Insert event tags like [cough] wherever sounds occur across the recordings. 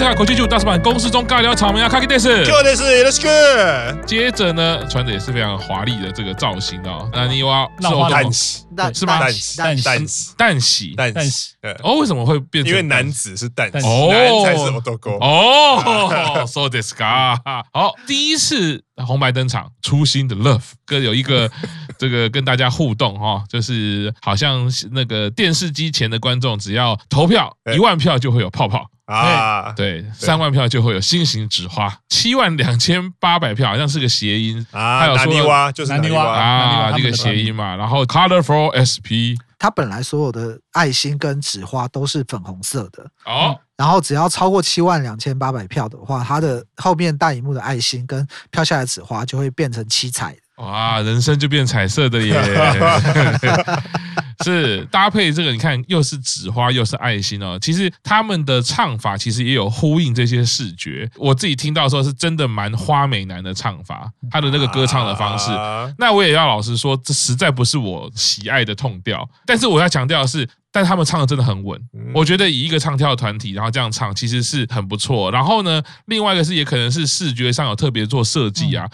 都我是看口气就大师版公司中尬聊草莓啊，卡基电视，就电视，Let's go。接着呢，穿的也是非常华丽的这个造型哦，那你哇，浪花蛋喜，是吗？蛋喜，蛋喜，蛋喜，蛋喜。哦，为什么会变成？因为男子是蛋喜，哦，男才是欧多哥。哦，[laughs] so this guy。好，第一次红白登场，初心的 Love 哥有一个这个跟大家互动哈，就是好像那个电视机前的观众只要投票一万票就会有泡泡。啊，对，三万票就会有心形纸花，七万两千八百票好像是个谐音。啊，南泥洼就是南泥洼啊，这个谐音嘛。然后 Colorful SP，它本来所有的爱心跟纸花都是粉红色的。哦，然后只要超过七万两千八百票的话，它的后面大荧幕的爱心跟飘下来的纸花就会变成七彩。哇，人生就变彩色的耶！[laughs] 是搭配这个，你看又是纸花又是爱心哦。其实他们的唱法其实也有呼应这些视觉。我自己听到的时候是真的蛮花美男的唱法，他的那个歌唱的方式。那我也要老实说，这实在不是我喜爱的 tone 调。但是我要强调的是，但他们唱的真的很稳。我觉得以一个唱跳团体，然后这样唱，其实是很不错。然后呢，另外一个是也可能是视觉上有特别做设计啊。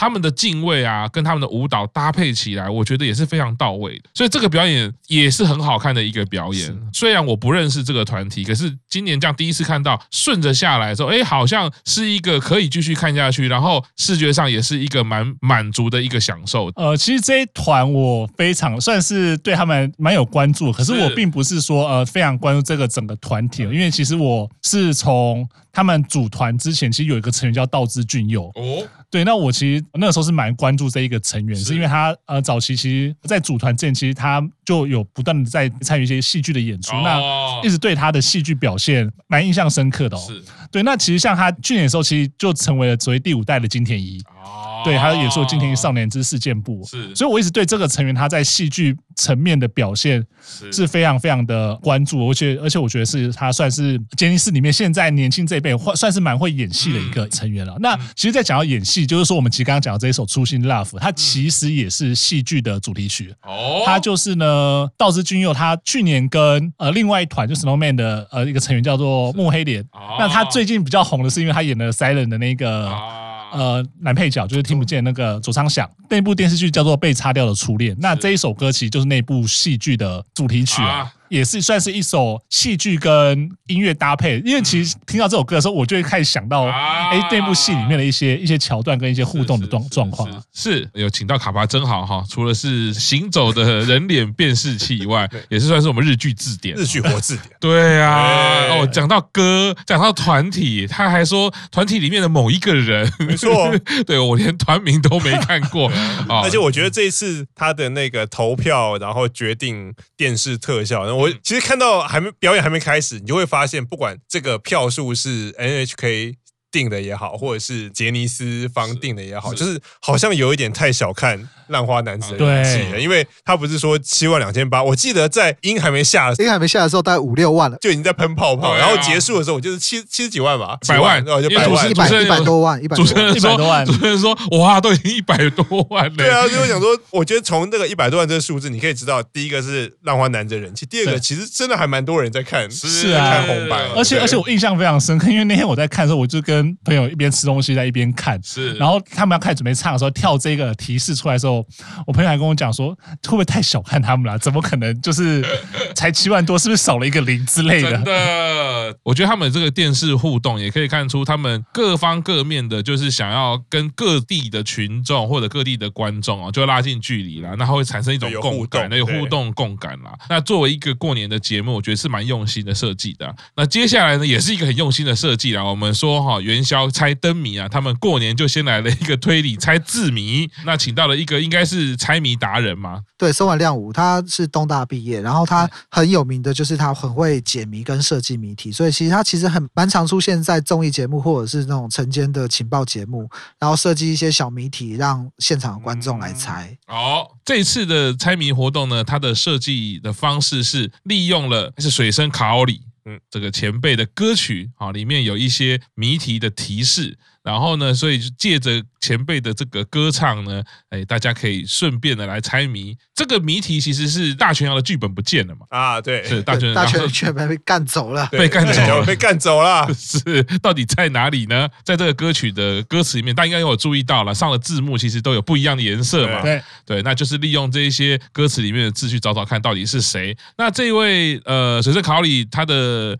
他们的敬畏啊，跟他们的舞蹈搭配起来，我觉得也是非常到位的。所以这个表演也是很好看的一个表演。虽然我不认识这个团体，可是今年这样第一次看到顺着下来的时候，哎，好像是一个可以继续看下去，然后视觉上也是一个蛮满足的一个享受。呃，其实这一团我非常算是对他们蛮有关注，可是我并不是说呃非常关注这个整个团体，因为其实我是从。他们组团之前，其实有一个成员叫道之俊佑。哦，对，那我其实那个时候是蛮关注这一个成员，是，是因为他呃早期其实，在组团之前，其实他就有不断的在参与一些戏剧的演出，哦、那一直对他的戏剧表现蛮印象深刻的哦。是，对，那其实像他去年的时候，其实就成为了所谓第五代的金田一。哦，对，他演出了金田一少年之事件簿。是，所以我一直对这个成员他在戏剧层面的表现是非常非常的关注，而且而且我觉得是他算是杰尼斯里面现在年轻这一辈算是蛮会演戏的一个成员了。那其实，在讲到演戏，就是说我们其实刚刚讲到这一首《初心 Love》，它其实也是戏剧的主题曲。哦，它就是呢，道枝骏佑他去年跟呃另外一团就 Snowman 的呃一个成员叫做木黑莲。那他最近比较红的是因为他演了 Silent 的那个。呃，男配角就是听不见那个左仓响，那部电视剧叫做《被擦掉的初恋》，那这一首歌其实就是那部戏剧的主题曲啊。也是算是一首戏剧跟音乐搭配，因为其实听到这首歌的时候，我就会开始想到，哎，这部戏里面的一些一些桥段跟一些互动的状状况。是有请到卡巴真好哈，除了是行走的人脸辨识器以外，[laughs] 也是算是我们日剧字典，日剧活字典。[laughs] 对啊，哦，讲到歌，讲到团体，他还说团体里面的某一个人，没错，[laughs] 对我连团名都没看过。啊。而且我觉得这一次他的那个投票，然后决定电视特效，然后。我其实看到还没表演还没开始，你就会发现，不管这个票数是 NHK 定的也好，或者是杰尼斯方定的也好，就是好像有一点太小看。浪花男子的人气，因为他不是说七万两千八，我记得在音还没下，音还没下的时候大概五六万了，就已经在喷泡泡，然后结束的时候我就是七七十几万吧，百万，就百万，一百一百多万，一百主持人说，主持人说，哇，都已经一百多万了。对啊，所以我想说，我觉得从这个一百多万这个数字，你可以知道，第一个是浪花男子的人气，第二个其实真的还蛮多人在看，是啊，看红白，而且而且我印象非常深刻，因为那天我在看的时候，我就跟朋友一边吃东西在一边看，是，然后他们要开始准备唱的时候，跳这个提示出来的时候，我朋友还。跟我讲说，会不会太小看他们了？怎么可能就是才七万多？是不是少了一个零之类的？我觉得他们这个电视互动也可以看出，他们各方各面的，就是想要跟各地的群众或者各地的观众啊，就拉近距离啦，那会产生一种共感，那有互动共感啦。那作为一个过年的节目，我觉得是蛮用心的设计的。那接下来呢，也是一个很用心的设计啦。我们说哈，元宵猜灯谜啊，他们过年就先来了一个推理猜字谜，那请到了一个应该是猜谜。达人嘛？对，松丸亮武，他是东大毕业，然后他很有名的就是他很会解谜跟设计谜题，所以其实他其实很蛮常出现在综艺节目或者是那种晨间的情报节目，然后设计一些小谜题让现场的观众来猜。嗯、哦，这一次的猜谜活动呢，它的设计的方式是利用了是水生卡奥里。嗯，这个前辈的歌曲啊，里面有一些谜题的提示，然后呢，所以就借着前辈的这个歌唱呢，哎，大家可以顺便的来猜谜。这个谜题其实是大泉洋的剧本不见了嘛？啊，对，是大泉大泉全被干走了，被干走了，被干走了。是，到底在哪里呢？在这个歌曲的歌词里面，大家应该有注意到了，上了字幕其实都有不一样的颜色嘛。对对，那就是利用这一些歌词里面的字去找找看到底是谁。那这一位呃，水森卡奥里他的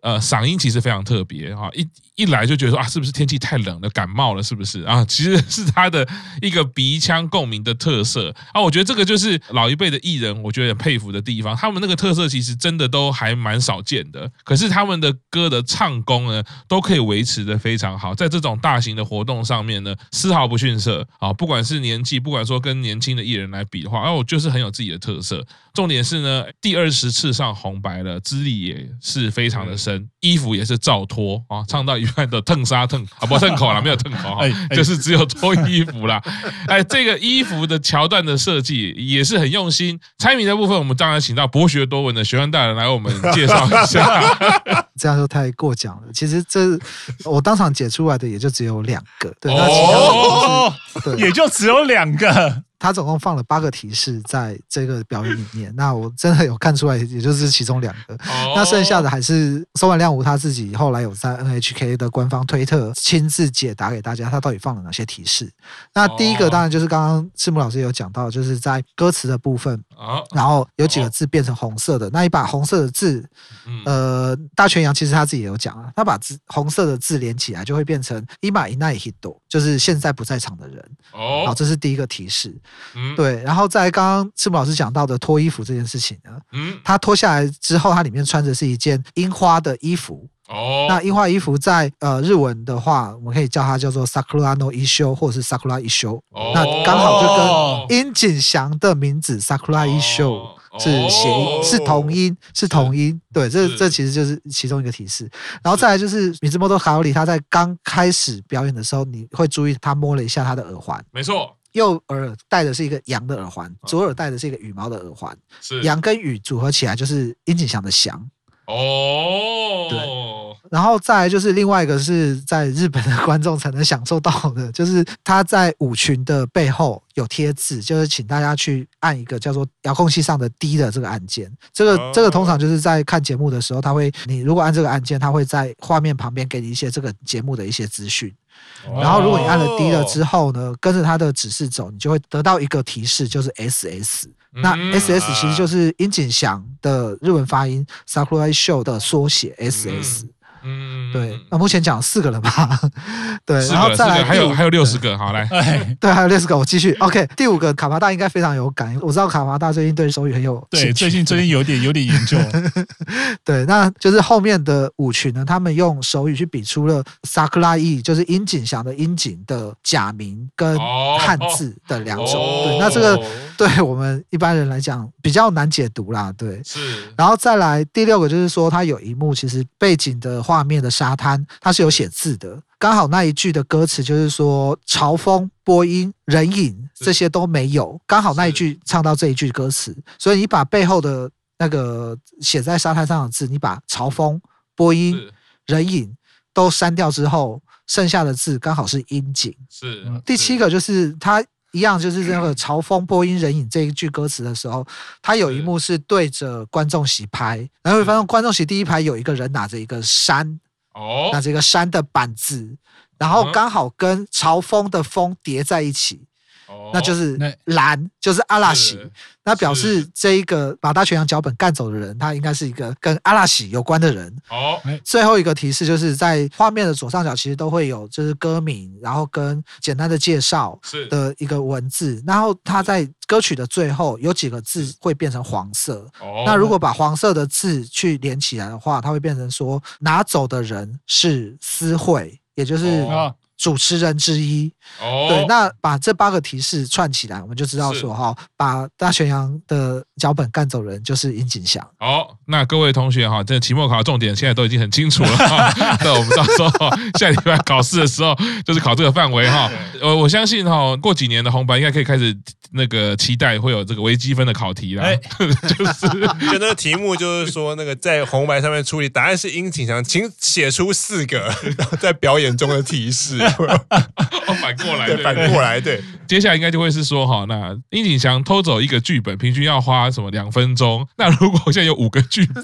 呃嗓音其实非常特别哈，一。一来就觉得说啊，是不是天气太冷了，感冒了，是不是啊？其实 [laughs] 是他的一个鼻腔共鸣的特色啊。我觉得这个就是老一辈的艺人，我觉得很佩服的地方。他们那个特色其实真的都还蛮少见的，可是他们的歌的唱功呢，都可以维持的非常好。在这种大型的活动上面呢，丝毫不逊色啊。不管是年纪，不管说跟年轻的艺人来比的话，啊，我就是很有自己的特色。重点是呢，第二十次上红白了，资历也是非常的深，生，衣服也是照脱啊，唱到一。半的蹭沙蹭啊，不蹭口了，没有蹭口哈，[laughs] 就是只有脱衣服啦。[laughs] 哎，这个衣服的桥段的设计也是很用心。猜谜的部分，我们当然请到博学多闻的学问大人来为我们介绍一下。[laughs] 这样就太过奖了。其实这我当场解出来的也就只有两个，对，那其他对，也就只有两个。他总共放了八个提示在这个表演里面，那我真的有看出来，也就是其中两个。那剩下的还是松丸亮吾他自己后来有在 NHK 的官方推特亲自解答给大家，他到底放了哪些提示。那第一个当然就是刚刚赤木老师有讲到，就是在歌词的部分，然后有几个字变成红色的，那你把红色的字，呃，大泉洋其实他自己也有讲啊，他把字红色的字连起来就会变成今いない人，就是现在不在场的人。好，这是第一个提示。嗯，对，然后在刚刚赤木老师讲到的脱衣服这件事情呢，嗯，他脱下来之后，他里面穿着是一件樱花的衣服。 哦，那樱花衣服在呃日文的话，我们可以叫它叫做 Sakura no Issho 或者是 Sakura Issho。哦，那刚好就跟樱井翔的名字 Sakura Issho 是谐音，是同音，是同音。对，这这其实就是其中一个提示。然后再来就是米兹莫多卡奥里，他在刚开始表演的时候，你会注意他摸了一下他的耳环。没错。右耳戴的是一个羊的耳环，左耳戴的是一个羽毛的耳环。是羊跟羽组合起来就是樱井翔的翔。哦，对。然后再来就是另外一个是在日本的观众才能享受到的，就是他在舞群的背后有贴字，就是请大家去按一个叫做遥控器上的 D 的这个按键。这个这个通常就是在看节目的时候，他会你如果按这个按键，他会在画面旁边给你一些这个节目的一些资讯。然后，如果你按了 D 了之后呢，跟着它的指示走，你就会得到一个提示，就是 SS。那 SS 其实就是樱井翔的日文发音 Sakura Show 的缩写 SS。嗯，对，那目前讲四个了吧？[laughs] 对，然后再来还有还有六十个，好来，[laughs] 对，还有六十个，我继续。OK，第五个卡巴大应该非常有感，我知道卡巴大最近对手语很有对，最近最近有点有点研究。[laughs] 对，那就是后面的舞群呢，他们用手语去比出了 Sakurai，就是樱井祥的樱井的假名跟汉字的两种。对，那这个对我们一般人来讲比较难解读啦。对，是。然后再来第六个就是说，他有一幕其实背景的。画面的沙滩，它是有写字的。刚好那一句的歌词就是说，潮风、波音、人影这些都没有。刚好那一句唱到这一句歌词，所以你把背后的那个写在沙滩上的字，你把潮风、波音、人影都删掉之后，剩下的字刚好是阴景。是第七个，就是它。一样就是这个 [clears throat] 朝风波音人影这一句歌词的时候，他有一幕是对着观众席拍，然后会发现观众席第一排有一个人拿着一个山，哦，那这个山的板子，然后刚好跟朝风的风叠在一起。那就是蓝，就是阿拉西。那表示这一个把大全羊脚本干走的人，他应该是一个跟阿拉西有关的人。哦，最后一个提示就是在画面的左上角，其实都会有就是歌名，然后跟简单的介绍的一个文字。然后他在歌曲的最后有几个字会变成黄色。哦，那如果把黄色的字去连起来的话，它会变成说拿走的人是私会，也就是。主持人之一。哦，对，那把这八个提示串起来，我们就知道说哈，把大泉洋的脚本干走人就是殷景祥。好，那各位同学哈，这期末考的重点现在都已经很清楚了。[laughs] 那我们到时候下礼拜考试的时候，就是考这个范围哈。呃，我相信哈，过几年的红白应该可以开始那个期待会有这个微积分的考题啦。哎，[laughs] 就是 [laughs] 就那个题目就是说，那个在红白上面出题，答案是殷景祥，请写出四个然后在表演中的提示。[laughs] 反过来，对，反过来，对。接下来应该就会是说，哈，那殷景祥偷走一个剧本，平均要花什么两分钟？[laughs] 那如果现在有五个剧本，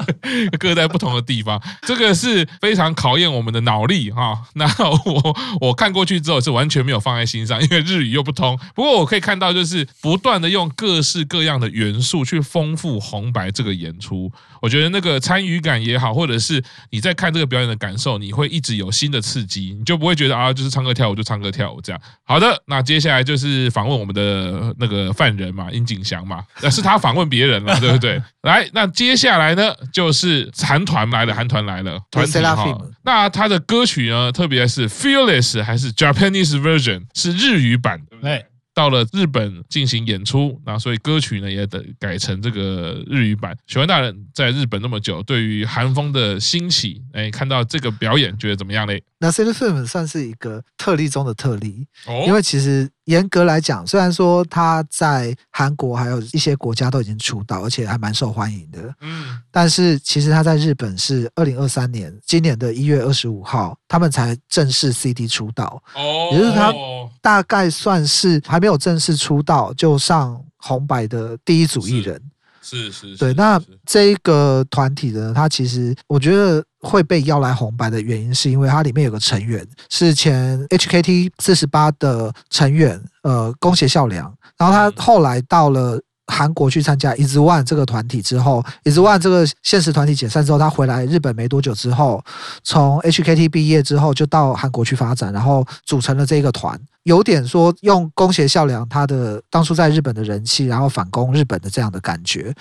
[laughs] 各在不同的地方，这个是非常考验我们的脑力哈。那我我看过去之后是完全没有放在心上，因为日语又不通。不过我可以看到，就是不断的用各式各样的元素去丰富红白这个演出。我觉得那个参与感也好，或者是你在看这个表演的感受，你会一直有新的刺激，你就不会觉得啊，就是唱歌跳舞就唱歌跳舞这样。好的，那接下来就是访问我们的那个犯人嘛，殷景祥嘛，那是他访问别人了，[laughs] 对不对？来，那接下来呢，就是韩团来了，韩团来了，团体哈。那他的歌曲呢，特别是 Fearless 还是 Japanese version，是日语版，对不对？到了日本进行演出，那所以歌曲呢也得改成这个日语版。雪丸大人在日本那么久，对于韩风的兴起，哎，看到这个表演觉得怎么样嘞？那 LE/SERAFIM 算是一个特例中的特例，哦、因为其实严格来讲，虽然说他在韩国还有一些国家都已经出道，而且还蛮受欢迎的，嗯，但是其实他在日本是二零二三年今年的一月二十五号，他们才正式 CD 出道，哦，也就是他大概算是还没有正式出道就上红白的第一组艺人。是是，是，对，那这一个团体呢，它其实我觉得会被邀来红白的原因，是因为它里面有个成员是前 HKT 四十八的成员，呃，宫胁孝良，然后他后来到了。韩国去参加 IZ*ONE 这个团体之后，IZ*ONE 这个现实团体解散之后，他回来日本没多久之后，从 HKT 毕业之后就到韩国去发展，然后组成了这个团，有点说用宫脇咲良他的当初在日本的人气，然后反攻日本的这样的感觉，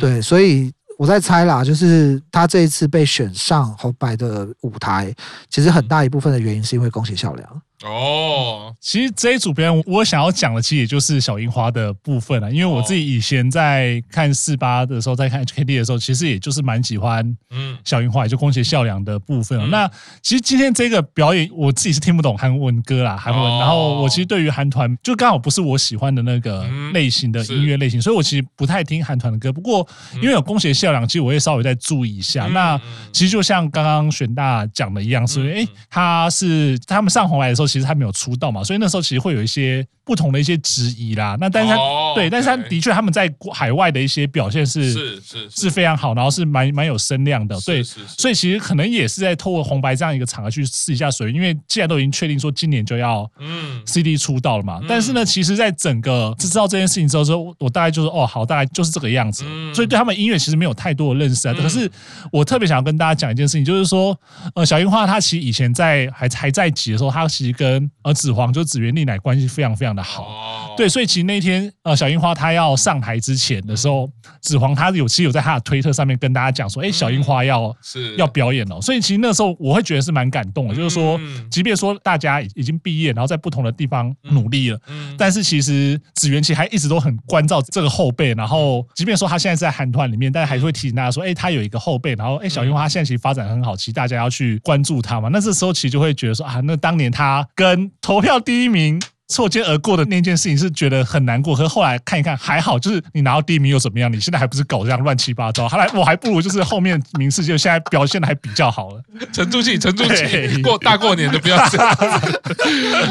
对，所以我在猜啦，就是他这一次被选上红白的舞台，其实很大一部分的原因是因为宫脇咲良。哦，其实这一组表演，我想要讲的其实也就是小樱花的部分了。因为我自己以前在看四八的时候，在看 HKD 的时候，其实也就是蛮喜欢嗯小樱花，也就宫崎孝良的部分。嗯、那其实今天这个表演，我自己是听不懂韩文歌啦，韩文。哦、然后我其实对于韩团，就刚好不是我喜欢的那个类型的音乐类型，嗯、所以我其实不太听韩团的歌。不过因为有宫崎孝良，其实我会稍微再注意一下。嗯、那其实就像刚刚玄大讲的一样，是哎，他是他们上红来的时候。其实他没有出道嘛，所以那时候其实会有一些不同的一些质疑啦。那但是他、oh. 对，但是他的确他们在海外的一些表现是是是是非常好，然后是蛮蛮有声量的。对，所以其实可能也是在透过红白这样一个场合去试一下水，因为既然都已经确定说今年就要嗯 CD 出道了嘛。嗯、但是呢，其实在整个知道这件事情之后，之后我大概就是哦，好，大概就是这个样子。嗯、所以对他们音乐其实没有太多的认识啊。嗯、可是我特别想要跟大家讲一件事情，就是说，呃，小樱花她其实以前在还还在挤的时候，她其实跟跟呃子皇就指原莉乃关系非常非常的好，哦、对，所以其实那天呃小樱花她要上台之前的时候，子皇他有其实有在他的推特上面跟大家讲说，哎、欸，小樱花要是。要表演了，所以其实那时候我会觉得是蛮感动的，就是说，即便说大家已经毕业，然后在不同的地方努力了，但是其实指原其实还一直都很关照这个后辈，然后即便说他现在在韩团里面，但是还是会提醒大家说，哎、欸，他有一个后辈，然后哎、欸，小樱花现在其实发展很好，其实大家要去关注他嘛。那这时候其实就会觉得说啊，那当年他。跟投票第一名错肩而过的那件事情是觉得很难过，可是后来看一看还好，就是你拿到第一名又怎么样？你现在还不是搞这样乱七八糟？后来我还不如就是后面名次就现在表现的还比较好了。沉住气，沉住气，过大过年的不要这样。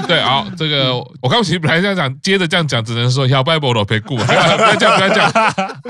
对，好，这个我刚其实本来这样讲，接着这样讲，只能说小拜伯罗陪顾，不要这样，不要这样。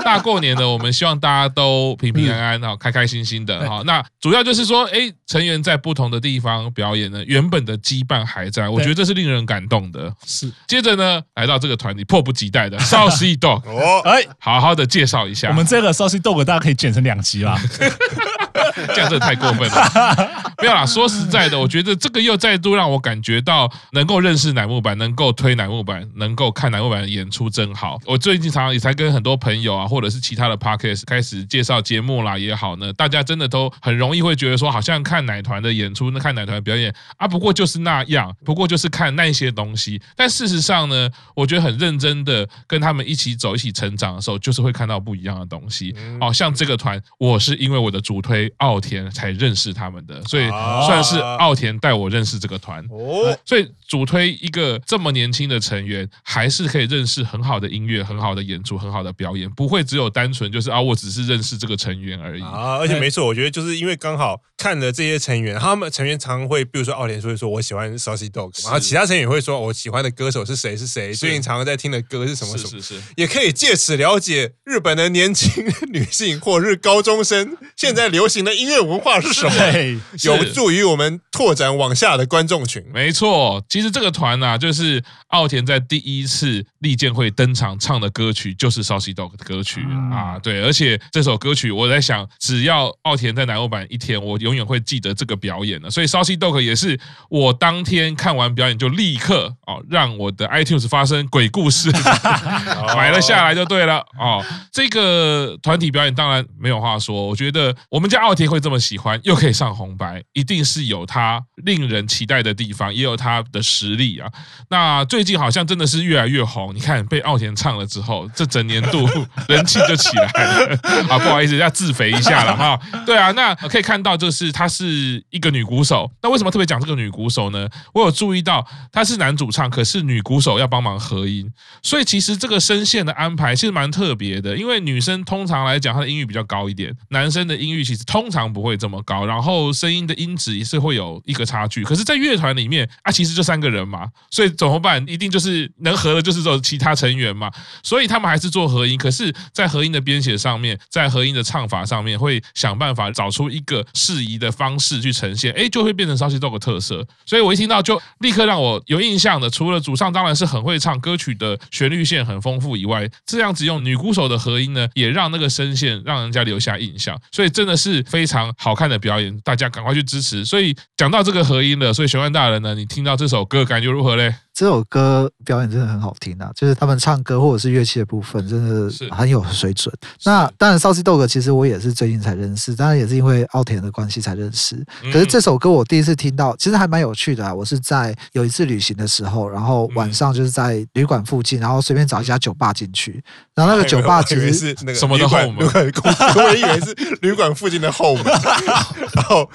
大过年的，我们希望大家都平平安安哈，开开心心的好。那主要就是说，哎，成员在不同的地方表演呢，原本的羁绊还在，我觉得这是令人感动的。是，接着呢，来到这个团体迫不及待的 Saucy [laughs] Dog，哎，好好的介绍一下。我们这个 Saucy Dog 大家可以剪成两集啦。[laughs] [laughs] 这样真的太过分了。[laughs] 不要啦，说实在的，我觉得这个又再度让我感觉到能够认识乃木坂，能够推乃木坂，能够看乃木坂的演出真好。我最近常常也才跟很多朋友啊，或者是其他的 [laughs] podcast 开始介绍节目啦也好呢，大家真的都很容易会觉得说，好像看奶团的演出，那看奶团的表演啊，不过就是那样，不过就是看那些东西。但事实上呢，我觉得很认真的跟他们一起走，一起成长的时候，就是会看到不一样的东西。哦，像这个团，我是因为我的主推奥田才认识他们的，所以算是奥田带我认识这个团。哦，所以主推一个这么年轻的成员，还是可以认识很好的音乐、很好的演出、很好的表演，不会只有单纯就是啊，我只是认识这个成员而已。啊。而且没错，我觉得就是因为刚好看了这些成员，他们成员常会，比如说奥田会说，我喜欢 Saucy Dog，然后其他成员也会说，我喜欢的歌手是谁是谁，最近常常在听的歌是什么什么，是是是，也可以借此了解日本的年轻 [laughs] 女性或者是高中生现在流行的音乐文化是什么，有助于我们拓展往下的观众群。没错，其实这个团呢、啊，就是奥田在第一次利剑会登场唱的歌曲，就是 Saucy Dog 的歌曲、嗯、啊，对，而且这首歌曲我在想，只要奥田在南欧版一天，我永远会记得这个表演的，所以 Saucy Dog 也是我当天看完表演就立刻哦，让我的 iTunes 发生鬼故事，[laughs] [laughs] 买了下来就对了哦。这个团体表演当然没有话说，我觉得我们家奥田会这么喜欢，又可以上红白，一定是有他令人期待的地方，也有他的实力啊。那最近好像真的是越来越红，你看被奥田唱了之后，这整年度人气就起来了啊！不好意思，要自肥一下了哈。[laughs] 对啊，那可以看到就是她是一个女鼓手，那为什么特别讲这个女鼓手呢？我有注意到她是男主唱，可是女鼓手要帮忙合音，所以其实这个声线的安排其实蛮特别的，因为女生通常来讲她的音域比较高一点，男生的音域其实通常不会这么高，然后声音的音质也是会有一个差距。可是，在乐团里面啊，其实就三个人嘛，所以怎么办？一定就是能合的，就是这其他成员嘛，[laughs] 所以他们还是做合音。可是，在合音的编写上面，在合音的唱法上面，会想办法找出一个适宜的方式去呈现，哎，就会变成 Saucy Dog 的特色。所以我一听到就立刻让我有印象的，除了主唱当然是很会唱，歌曲的旋律线很丰富以外，这样子用女鼓手的合音呢，也让那个声线让人家留下印象。所以真的是非常好看的表演，大家赶快去支持。所以讲到这个合音了，所以玄幻大人呢，你听到这首歌感觉如何嘞？这首歌表演真的很好听啊，就是他们唱歌或者是乐器的部分，真的很有水准。那当然，Saucy Dog 其实我也是最近才认识，当然也是因为奥田的关系才认识。可是这首歌我第一次听到，其实还蛮有趣的啊。我是在有一次旅行的时候，然后晚上就是在旅馆附近，然后随便找一家酒吧进去，然后那个酒吧其实 [laughs] 是那个什么的后门，[laughs] 我以为是旅馆附近的后门。[laughs] 然后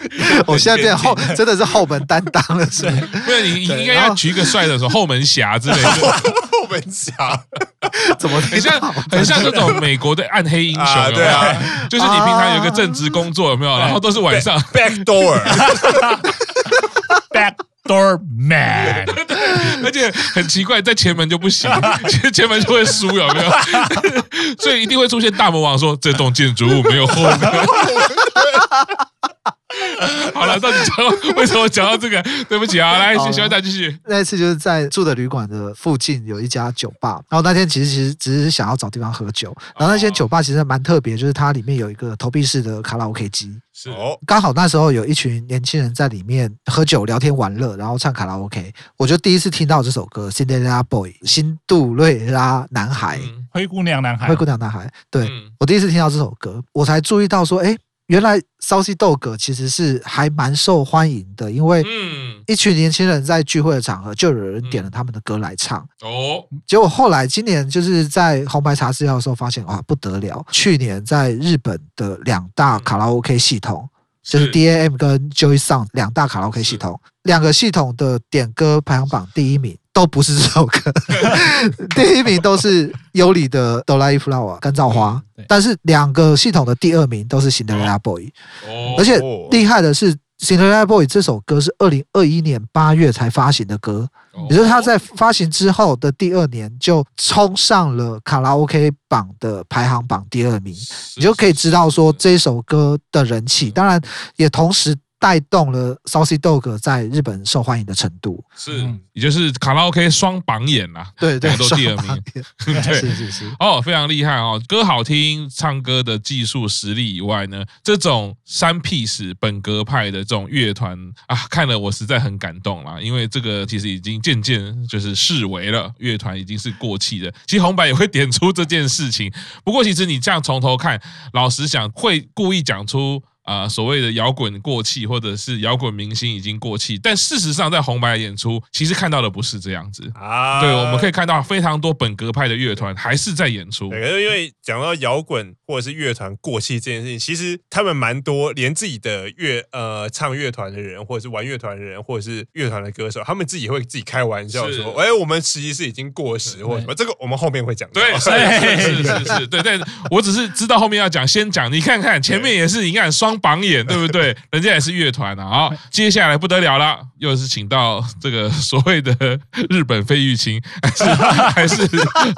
我现在变后真的是后门担当了，是吗？不是，你应该要举一个帅的时候。后门侠之类的，[laughs] 后门侠怎么很像很像那种美国的暗黑英雄？啊对啊，就是你平常有个正职工作有没有？然后都是晚上 [laughs] back door，back door man，[laughs] 而且很奇怪，在前门就不行，前门就会输有没有？所以一定会出现大魔王说这栋建筑物没有后门。[laughs] 好了，到底讲为什么讲到这个？[laughs] 对不起啊，来，小小再继续。那一次就是在住的旅馆的附近有一家酒吧，然后那天其实其实只是想要找地方喝酒，然后那间酒吧其实蛮特别，就是它里面有一个投币式的卡拉 OK 机，是。哦，刚好那时候有一群年轻人在里面喝酒、聊天、玩乐，然后唱卡拉 OK，我就第一次听到这首歌《Cinderella Boy》新杜瑞拉男孩，灰姑娘男孩，灰姑娘男孩，对，我第一次听到这首歌，我才注意到说，哎。原来 Saucy Dog 其实是还蛮受欢迎的，因为一群年轻人在聚会的场合，就有人点了他们的歌来唱。哦，结果后来今年就是在红白茶资料的时候发现，哇，不得了！去年在日本的两大卡拉 OK 系统，就是 DAM 跟 Joy Sound 两大卡拉 OK 系统，两个系统的点歌排行榜第一名。都不是这首歌，[laughs] 第一名都是优里的《哆啦 A 梦》干燥花，但是两个系统的第二名都是《Cinderella Boy》，而且厉害的是，《Cinderella Boy》这首歌是二零二一年八月才发行的歌，也就是他在发行之后的第二年就冲上了卡拉 OK 榜的排行榜第二名，你就可以知道说这首歌的人气，当然也同时。带动了 Saucy Dog 在日本受欢迎的程度。是，也就是卡拉 OK 双榜眼呐，对对，都第二名，[laughs] 对，是是是，哦，非常厉害哦，歌好听，唱歌的技术实力以外呢，这种三 piece 本格派的这种乐团啊，看了我实在很感动啦，因为这个其实已经渐渐就是式微了，乐团已经是过气的。其实红白也会点出这件事情，不过其实你这样从头看，老实讲，会故意讲出。啊、呃，所谓的摇滚过气，或者是摇滚明星已经过气，但事实上在红白演出，其实看到的不是这样子啊。对，我们可以看到非常多本格派的乐团还是在演出。对，因为讲到摇滚或者是乐团过气这件事情，其实他们蛮多，连自己的乐呃唱乐团的人，或者是玩乐团的人，或者是乐团的歌手，他们自己会自己开玩笑说：“哎，我们实际是已经过时，或者什么。”这个我们后面会讲。对，是是是是，对但，我只是知道后面要讲，先讲。你看看前面也是，你看双。榜眼对不对？[laughs] 人家也是乐团啊！好，接下来不得了了，又是请到这个所谓的日本费玉清，[laughs] 还是 [laughs] 还是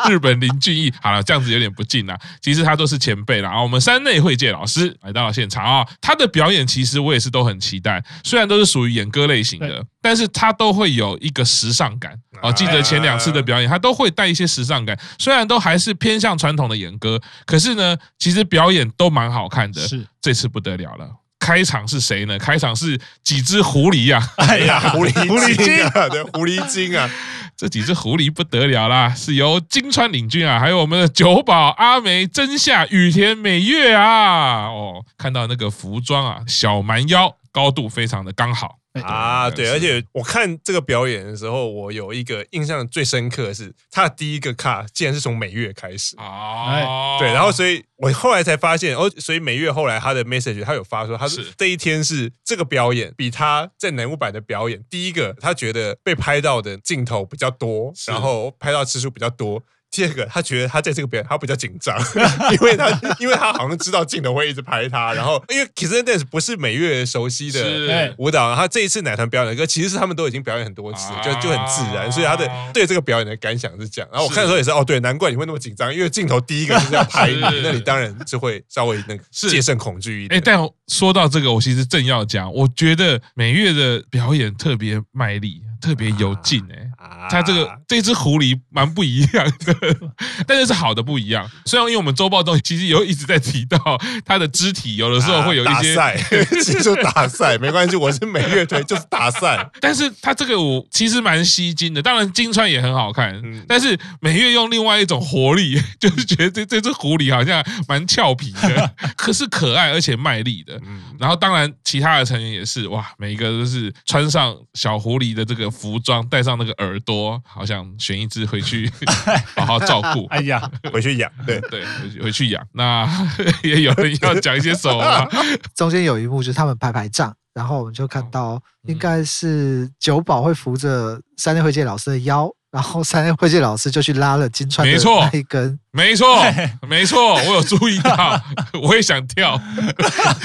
日本林俊逸？好了，这样子有点不敬了。其实他都是前辈了啊！我们山内惠介老师来到了现场啊，他的表演其实我也是都很期待。虽然都是属于演歌类型的，但是他都会有一个时尚感啊！记得前两次的表演，他都会带一些时尚感。虽然都还是偏向传统的演歌，可是呢，其实表演都蛮好看的。是这次不得了了。开场是谁呢？开场是几只狐狸呀？哎呀，狐狸狐狸精啊，对，狐狸精啊，[laughs] 这几只狐狸不得了啦，是由金川领军啊，还有我们的九保阿梅、真夏、雨田美月啊，哦，看到那个服装啊，小蛮腰，高度非常的刚好。啊，对，而且我看这个表演的时候，我有一个印象最深刻的是，他的第一个卡竟然是从美月开始。啊，对，然后所以我后来才发现，哦，所以美月后来他的 message 他有发说，他是。这一天是这个表演比他在南无版的表演，第一个他觉得被拍到的镜头比较多，然后拍到次数比较多。第二个，他觉得他在这个表演他比较紧张，[laughs] 因为他 [laughs] 因为他好像知道镜头会一直拍他，然后因为 Kiss and Dance 不是美月熟悉的舞蹈，他这一次奶团表演的歌其实是他们都已经表演很多次，就就很自然，所以他的对这个表演的感想是这样。然后我看的时候也是哦，对，难怪你会那么紧张，因为镜头第一个就是要拍你，那你当然就会稍微那个戒慎恐惧一点。哎，但说到这个，我其实正要讲，我觉得美月的表演特别卖力。特别有劲哎，他这个这只狐狸蛮不一样的，[laughs] 但是是好的不一样。虽然因为我们周报中其实有一直在提到它的肢体，有的时候会有一些赛，[laughs] 其实就打赛没关系，我是美月推就是打赛。但是它这个舞其实蛮吸睛的，当然金川也很好看，但是美月用另外一种活力，[laughs] 就是觉得这这只狐狸好像蛮俏皮的，可是可爱而且卖力的。然后当然其他的成员也是哇，每一个都是穿上小狐狸的这个。服装戴上那个耳朵，好想选一只回去 [laughs] 好好照顾。哎呀，回去养，对对，回去回去养。那 [laughs] 也有人要讲一些什么吗？[laughs] 中间有一幕就是他们排排站，然后我们就看到应该是九保会扶着三内惠介老师的腰。然后三内惠介老师就去拉了金川的那一根，没错，没错，我有注意到，我也想跳，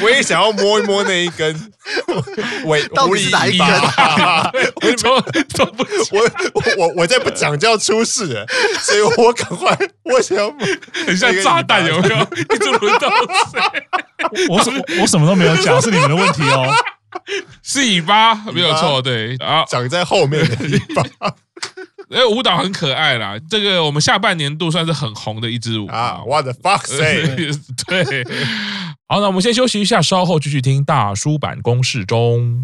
我也想要摸一摸那一根，[laughs] 我到底是哪一根？[laughs] 我从，我我我再不讲就要出事了，所以我赶快，我想要 [laughs] 很像炸弹，有没有？一直轮到谁？我什我什么都没有讲，是你们的问题哦，是尾巴，没有错，对，啊，长在后面的尾巴。哎，舞蹈很可爱啦，这个我们下半年度算是很红的一支舞啊！What the fuck [laughs] say？对，好，那我们先休息一下，稍后继续听大叔版公式中。